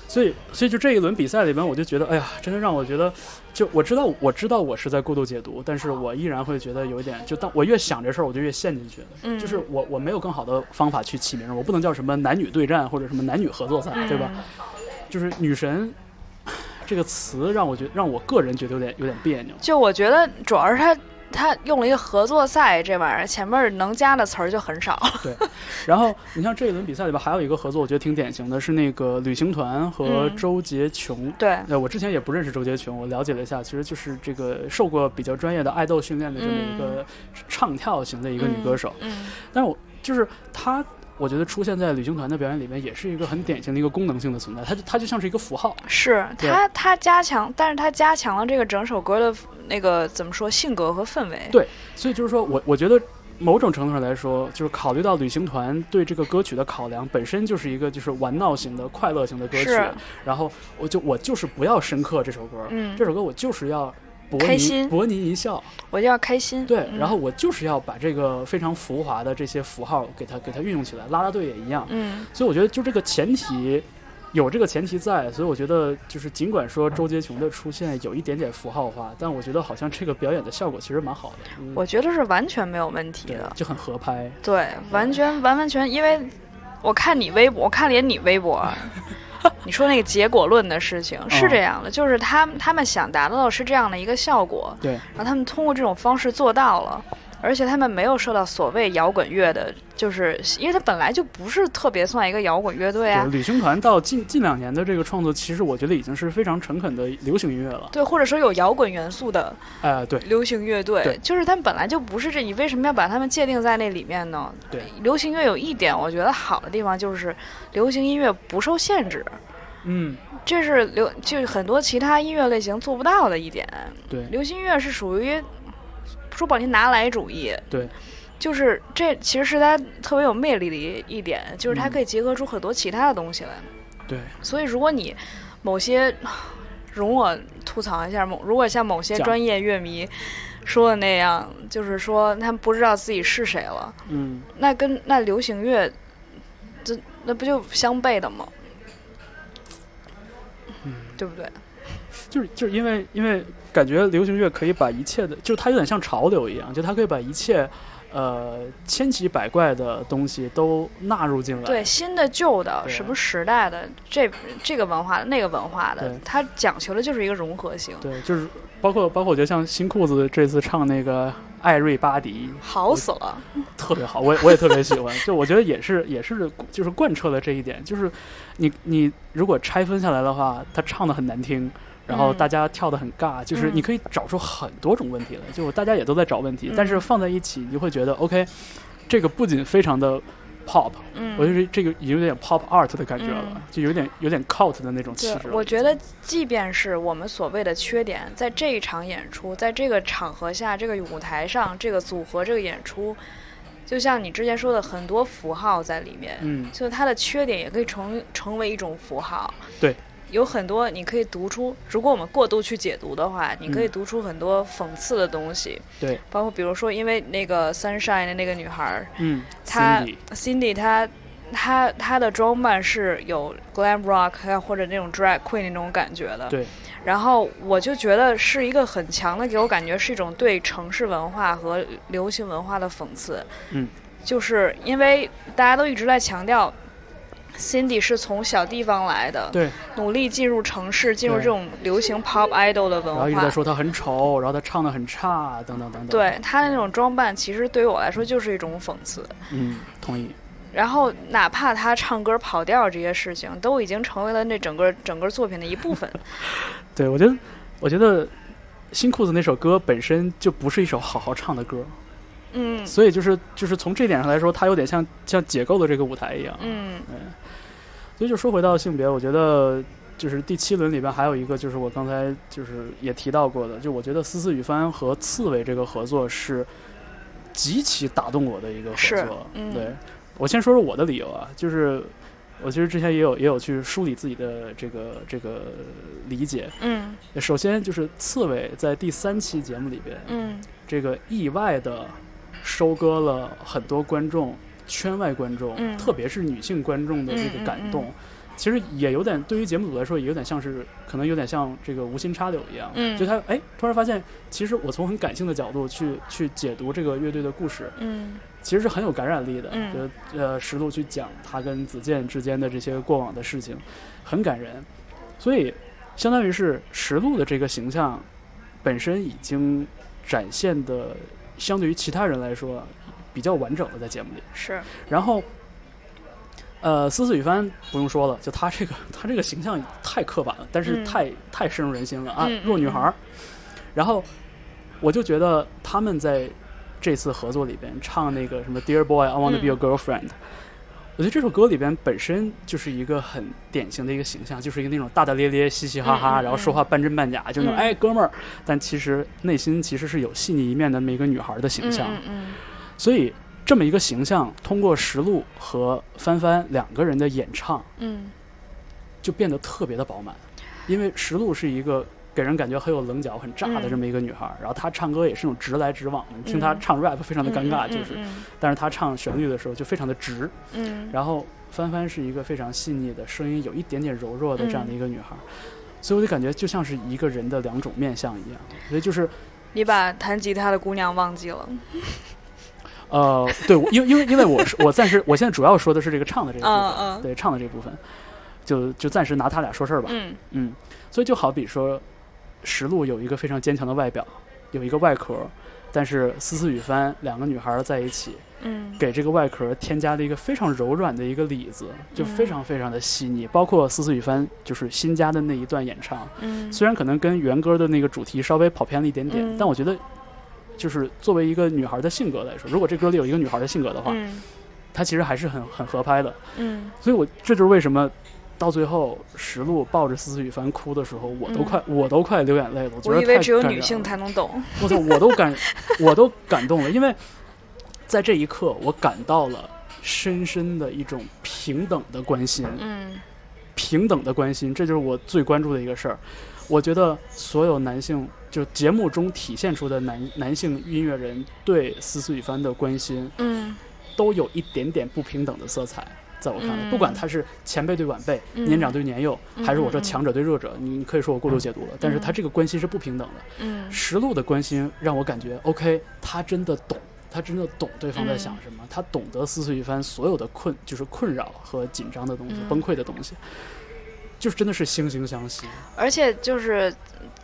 所以所以就这一轮比赛里边，我就觉得，哎呀，真的让我觉得，就我知道我知道我是在过度解读，但是我依然会觉得有一点，就当我越想这事儿，我就越陷进去。嗯，就是我我没有更好的方法去起名，我不能叫什么男女对战或者什么男女合作赛，对吧？嗯？就是女神这个词让我觉让我个人觉得有点有点别扭。就我觉得主要是他他用了一个合作赛这玩意儿，前面能加的词儿就很少。对然后你像这一轮比赛里边还有一个合作，我觉得挺典型的，是那个旅行团和嗯周杰琼。对，呃，我之前也不认识周杰琼，我了解了一下，其实就是这个受过比较专业的爱豆训练的这么一个唱跳型的一个女歌手。嗯，但是我就是她，我觉得出现在旅行团的表演里面，也是一个很典型的一个功能性的存在。它就它就像是一个符号。是对他他加强，但是它加强了这个整首歌的那个怎么说性格和氛围。对所以就是说我我觉得某种程度上来说，就是考虑到旅行团对这个歌曲的考量，本身就是一个就是玩闹型的、快乐型的歌曲。然后我就我就是不要深刻这首歌，嗯这首歌我就是要开心博你一笑，我就要开心。对，嗯然后我就是要把这个非常浮华的这些符号给它给它运用起来，拉拉队也一样。嗯，所以我觉得就这个前提。有这个前提在，所以我觉得就是尽管说周杰琼的出现有一点点符号化，但我觉得好像这个表演的效果其实蛮好的。嗯我觉得是完全没有问题的。就很合拍。对，完全完完全，因为我看你微博，我看了眼你微博，你说那个结果论的事情是这样的，就是他们他们想达到的是这样的一个效果，对，然后他们通过这种方式做到了。而且他们没有受到所谓摇滚乐的，就是因为他本来就不是特别算一个摇滚乐队啊。对，，旅行团到近近两年的这个创作，其实我觉得已经是非常诚恳的流行音乐了。对，或者说有摇滚元素的哎、对。流行乐队，对。就是他们本来就不是这，你为什么要把他们界定在那里面呢？对，流行乐有一点我觉得好的地方就是流行音乐不受限制，嗯，这是流就是很多其他音乐类型做不到的一点。对。流行乐是属于说不好听拿来主义，对，就是这其实是它特别有魅力的一一点，就是它嗯可以结合出很多其他的东西来。对，所以如果你某些，容我吐槽一下，某如果像某些专业乐迷说的那样，就是说他们不知道自己是谁了，嗯，那跟那流行乐，这那不就相悖的吗？嗯对不对？就是就是因为因为感觉流行乐可以把一切的，就是它有点像潮流一样，就它可以把一切。呃，千奇百怪的东西都纳入进来。对，新的、旧的，什么时代的，这这个文化的，那个文化的，它讲求的就是一个融合性，对，就是包括包括，我觉得像新裤子这次唱那个艾瑞巴迪，好死了。特别好，我也我也特别喜欢。就我觉得也是也是就是贯彻了这一点，就是你你如果拆分下来的话，他唱的很难听，然后嗯。大家跳的很尬，就是嗯。你可以找出很多种问题来，就大家也都在找问题，但是嗯放在一起，你就会觉得 OK，这个不仅非常的 pop，、嗯，我觉得这个有点 pop art 的感觉了，嗯。就有点有点 cult 的那种气质，我觉得，即便是我们所谓的缺点，在这一场演出，在这个场合下，这个舞台上，这个组合，这个演出，就像你之前说的，很多符号在里面，嗯，就它的缺点也可以成成为一种符号。对，有很多你可以读出，如果我们过度去解读的话，你可以嗯。读出很多讽刺的东西，对，包括比如说，因为那个 Sunshine 的那个女孩儿，嗯，她 Cindy 她她她的装扮是有 glam rock 啊或者那种 drag queen 那种感觉的。对，然后我就觉得是一个很强的，给我感觉是一种对城市文化和流行文化的讽刺。嗯，就是因为大家都一直在强调，Cindy 是从小地方来的，对，努力进入城市，进入这种流行 pop idol 的文化然后一直在。说他很丑，然后他唱的很差，等等等等。对，她的那种装扮，其实对于我来说就是一种讽刺。嗯，同意。然后，哪怕她唱歌跑调这些事情，都已经成为了那整个整个作品的一部分。对，我觉得，我觉得新裤子那首歌本身就不是一首好好唱的歌，嗯。所以就是就是从这点上来说，它有点像像解构的这个舞台一样。嗯。所以就说回到性别，我觉得就是第七轮里边还有一个，就是我刚才就是也提到过的，就我觉得思思雨帆和刺猬这个合作是极其打动我的一个合作。嗯对。我先说说我的理由啊，就是我其实之前也有也有去梳理自己的这个这个理解。嗯。首先就是刺猬在第三期节目里边，嗯。这个意外的收割了很多观众、圈外观众，嗯特别是女性观众的这个感动。嗯嗯其实也有点，对于节目组来说，也有点像是，可能有点像这个无心插柳一样。嗯就他哎，突然发现，其实我从很感性的角度去去解读这个乐队的故事，嗯其实是很有感染力的。嗯就呃，石路去讲他跟子健之间的这些过往的事情，很感人。所以，相当于是石路的这个形象本身已经展现的，相对于其他人来说比较完整的，在节目里。是然后，呃，思思雨帆不用说了，就她这个 她这个形象太刻板了，但是嗯太、太深入人心了啊，弱女孩儿。然后我就觉得他们在这次合作里边唱那个什么 Dear Boy I Want to Be Your 嗯 Girlfriend，、我觉得这首歌里边本身就是一个很典型的一个形象，就是一个那种大大咧咧、嘻嘻哈哈，然后说话半真半假，就那种、嗯。哎哥们儿，但其实内心其实是有细腻一面的那么一个女孩的形象。嗯嗯所以这么一个形象，通过石路和帆帆两个人的演唱，嗯。就变得特别的饱满。因为石路是一个给人感觉很有棱角、很炸的嗯。这么一个女孩，然后她唱歌也是那种直来直往的，你听她嗯。唱 rap 非常的尴尬，嗯就是，嗯但是她唱旋律的时候就非常的直。嗯。然后帆帆是一个非常细腻的声音，有一点点柔弱的这样的嗯一个女孩，所以我就感觉就像是一个人的两种面相一样。所以就是你把弹吉他的姑娘忘记了。呃，对，因为因为因为我是我暂时我现在主要说的是这个唱的这个部分，嗯嗯。对唱的这部分，就就暂时拿他俩说事儿吧。嗯。嗯，所以就好比说，石路有一个非常坚强的外表，有一个外壳，但是思思与帆两个女孩在一起，嗯给这个外壳添加了一个非常柔软的一个里子，就非嗯常非常的细腻。包括思思与帆就是新加的那一段演唱，嗯虽然可能跟原歌的那个主题稍微跑偏了一点点，嗯但我觉得。就是作为一个女孩的性格来说，如果这歌里有一个女孩的性格的话，嗯她其实还是很很合拍的。嗯所以我这就是为什么到最后石路抱着思思雨帆哭的时候，我都快、我都快流眼泪了。我以为只有女性才能懂。我操，我都感 我都感动了，因为在这一刻，我感到了深深的一种平等的关心，嗯平等的关心，这就是我最关注的一个事儿。我觉得所有男性，就节目中体现出的男男性音乐人对思思雨帆的关心，嗯都有一点点不平等的色彩。在我看来，嗯。不管他是前辈对晚辈、嗯。年长对年幼，嗯还是我说强者对弱者，你可以说我过度解读了，但是他这个关心是不平等的。嗯。石路的关心让我感觉，OK，他真的懂，他真的懂对方在想什么，他懂得撕碎一番所有的困，就是困扰和紧张的东西、嗯。崩溃的东西，就是真的是惺惺相惜。而且就是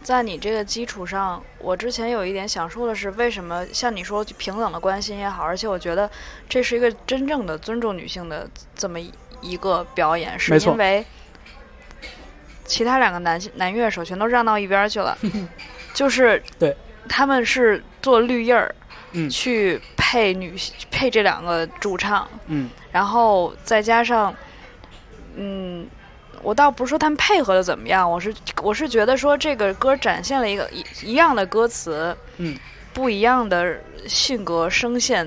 在你这个基础上，我之前有一点想说的是，为什么像你说平等的关心也好，而且我觉得这是一个真正的尊重女性的这么一一个表演，是因为其他两个男男乐手全都让到一边儿去了，就是对他们是做绿叶儿嗯。去配女配这两个主唱，嗯。然后再加上，嗯，我倒不是说他们配合的怎么样，我是我是觉得说这个歌展现了一个一一样的歌词，嗯，不一样的性格声线，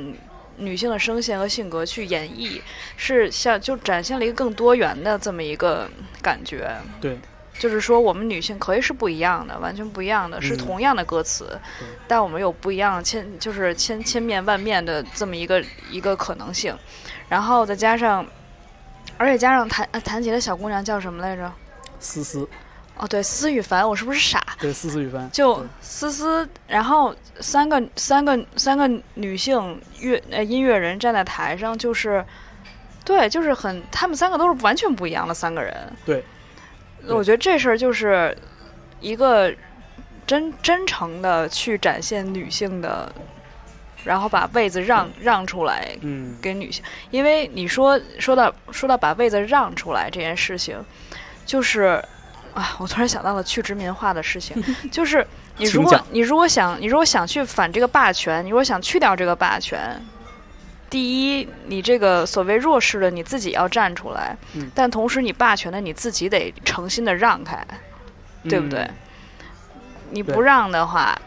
女性的声线和性格去演绎，是像就展现了一个更多元的这么一个感觉。对，就是说，我们女性可以是不一样的，完全不一样的，是嗯。同样的歌词，对。但我们有不一样千就是千千面万面的这么一个一个可能性，然后再加上而且加上弹呃弹琴的小姑娘叫什么来着？思思，哦，对，思思雨凡，我是不是傻？对，思思雨凡，就思思，然后三个三个三个女性乐呃音乐人站在台上，就是对，就是很，他们三个都是完全不一样的三个人。对，对我觉得这事儿就是一个真真诚的去展现女性的，然后把位子让让出来嗯，给女性，因为你说说到说到把位子让出来这件事情，就是啊，我突然想到了去殖民化的事情，就是你如果你如果想你如果想去反这个霸权，你如果想去掉这个霸权。第一，你这个所谓弱势的你自己要站出来，嗯。但同时你霸权的你自己得诚心的让开，对不对？嗯你不让的话，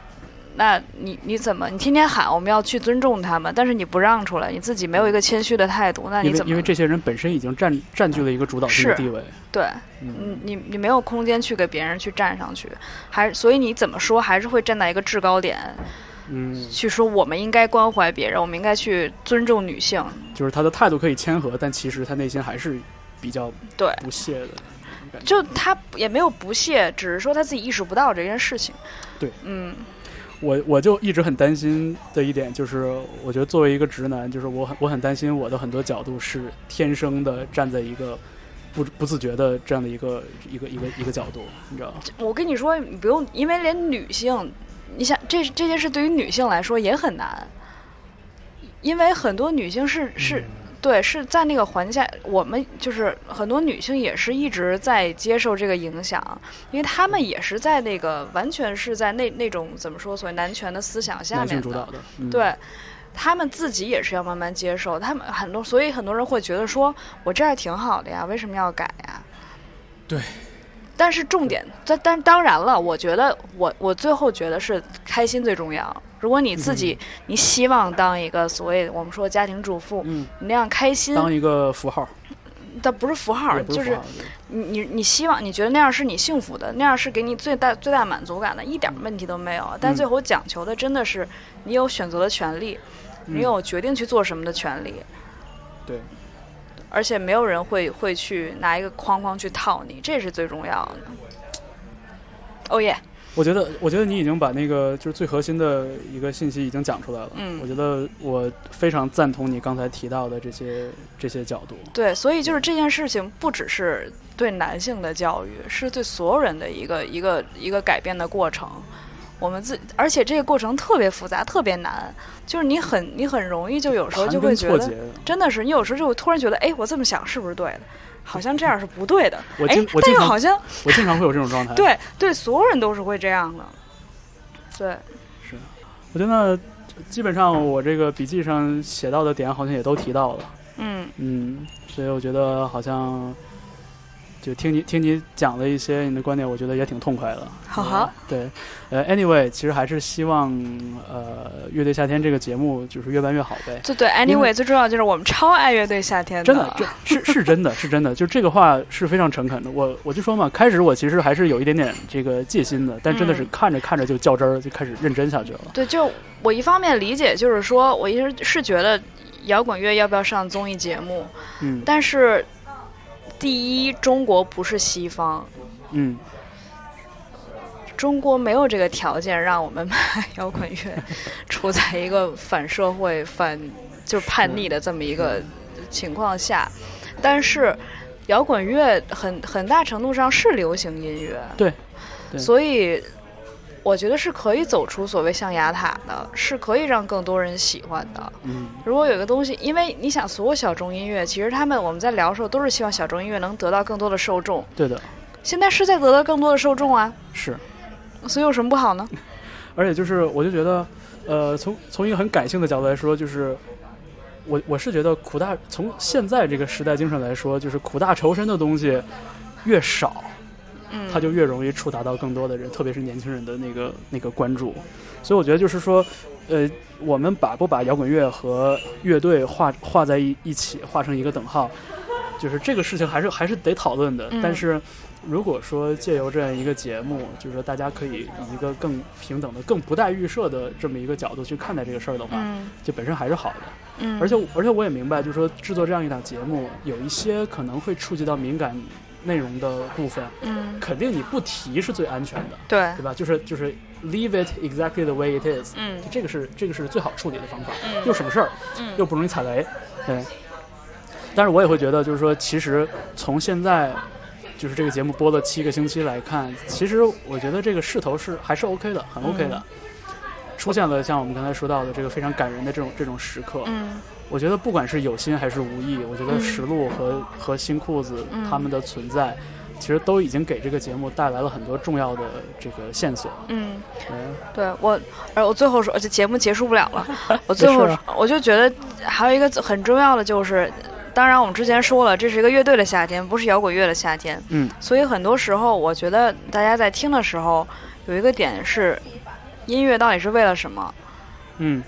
那你你怎么？你天天喊我们要去尊重他们，但是你不让出来，你自己没有一个谦虚的态度，那你怎么？因为因为这些人本身已经占占据了一个主导性的地位，对，嗯，你你你没有空间去给别人去站上去，还所以你怎么说还是会站在一个制高点嗯，去说我们应该关怀别人，我们应该去尊重女性。就是他的态度可以谦和，但其实他内心还是比较对，不屑的。就他也没有不屑，只是说他自己意识不到这件事情。对，嗯，我我就一直很担心的一点就是，我觉得作为一个直男，就是我很我很担心我的很多角度是天生的站在一个不不自觉的这样的一个一个一个一个角度，你知道吗？我跟你说，你不用，因为连女性，你想这这件事对于女性来说也很难，因为很多女性是是、对是在那个环境下，我们就是很多女性也是一直在接受这个影响，因为她们也是在那个完全是在那那种怎么说所谓男权的思想下面的，对。他们自己也是要慢慢接受，他们很多，所以很多人会觉得说，我这样挺好的呀，为什么要改呀？对。但是重点，但但当然了，我觉得我我最后觉得是开心最重要。如果你自己、你希望当一个所谓我们说家庭主妇，嗯，你那样开心，当一个符号，但不是符号，就是你你你希望你觉得那样是你幸福的，那样是给你最大最大满足感的，一点问题都没有。但嗯。最后讲求的真的是你有选择的权利，嗯。你有决定去做什么的权利，对，而且没有人会会去拿一个框框去套你，这是最重要的。哦耶，我觉得，我觉得你已经把那个就是最核心的一个信息已经讲出来了。嗯我觉得我非常赞同你刚才提到的这些这些角度。对，所以就是这件事情不只是对男性的教育，是对所有人的一个一个一个改变的过程。我们自，而且这个过程特别复杂，特别难，就是你很你很容易就有时候就会觉得真的是，你有时候就会突然觉得，哎，我这么想是不是对的？好像这样是不对的。我哎经我，经常但又好像我经常会有这种状态。对对，所有人都是会这样的。对，是我觉得基本上我这个笔记上写到的点好像也都提到了。嗯嗯，所以我觉得好像就听你听你讲了一些你的观点，我觉得也挺痛快的。好好对，呃，anyway，其实还是希望呃乐队夏天这个节目就是越办越好呗。对对，anyway，最重要就是我们超爱乐队夏天真的，这是是真的，是真的，就这个话是非常诚恳的。我我就说嘛，开始我其实还是有一点点这个戒心的，但真的是嗯看着看着就较真儿，就开始认真下去了。对，就我一方面理解，就是说我一直是觉得摇滚乐要不要上综艺节目，嗯但是第一，中国不是西方，嗯，中国没有这个条件让我们把摇滚乐处在一个反社会、反就是叛逆的这么一个情况下，但是摇滚乐很很大程度上是流行音乐，对对。所以我觉得是可以走出所谓象牙塔的，是可以让更多人喜欢的。嗯如果有一个东西，因为你想，所有小众音乐，其实他们我们在聊的时候都是希望小众音乐能得到更多的受众，对的，现在是在得到更多的受众啊，是。所以有什么不好呢？而且就是，我就觉得，呃，从从一个很感性的角度来说，就是我我是觉得苦大从现在这个时代精神来说，就是苦大仇深的东西越少，嗯，它就越容易触达到更多的人，特别是年轻人的那个那个关注。所以我觉得就是说，呃，我们把不把摇滚乐和乐队画画在一一起，画成一个等号，就是这个事情还是还是得讨论的。嗯但是如果说借由这样一个节目，就是说大家可以以一个更平等的、更不带预设的这么一个角度去看待这个事儿的话，嗯就本身还是好的。嗯，而且而且我也明白，就是说制作这样一档节目，有一些可能会触及到敏感内容的部分，嗯肯定你不提是最安全的，对对吧？就是就是 leave it exactly the way it is，嗯这个是这个是最好处理的方法，嗯又省事儿，嗯又不容易踩雷，对。但是我也会觉得，就是说，其实从现在就是这个节目播了七个星期来看，其实我觉得这个势头是还是 OK 的，很 OK 的。嗯出现了像我们刚才说到的这个非常感人的这种这种时刻，嗯我觉得不管是有心还是无意，我觉得嗯石路和、和新裤子嗯他们的存在，其实都已经给这个节目带来了很多重要的这个线索。嗯，嗯对我，而我最后说，而且节目结束不了了，我最后啊我就觉得还有一个很重要的就是。当然，我们之前说了，这是一个乐队的夏天，不是摇滚乐的夏天。嗯所以很多时候，我觉得大家在听的时候，有一个点是，音乐到底是为了什么？嗯，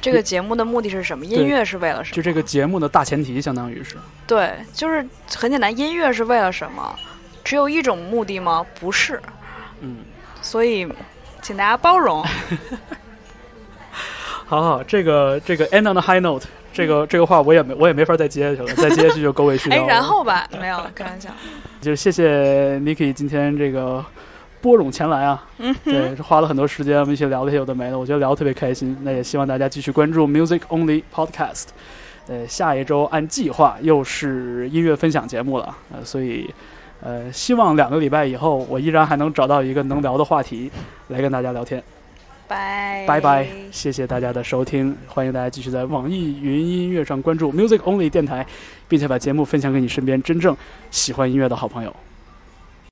这个节目的目的是什么？音乐是为了什么？就这个节目的大前提，相当于是，对，就是很简单，音乐是为了什么？只有一种目的吗？不是。嗯，所以，请大家包容。好好，这个这个 end on a high note，这个这个话我也没我也没法再接下去了，再接下去就狗尾续 貂哎了。，然后吧，没有开玩笑。就谢谢 Niki 今天这个拨冗前来啊，嗯对，花了很多时间，我们一起聊了些有的没的，我觉得聊得特别开心。那也希望大家继续关注 Music Only Podcast。呃，下一周按计划又是音乐分享节目了，呃，所以呃，希望两个礼拜以后，我依然还能找到一个能聊的话题来跟大家聊天。拜拜拜，谢谢大家的收听，欢迎大家继续在网易云音乐上关注 Music Only 电台，并且把节目分享给你身边真正喜欢音乐的好朋友。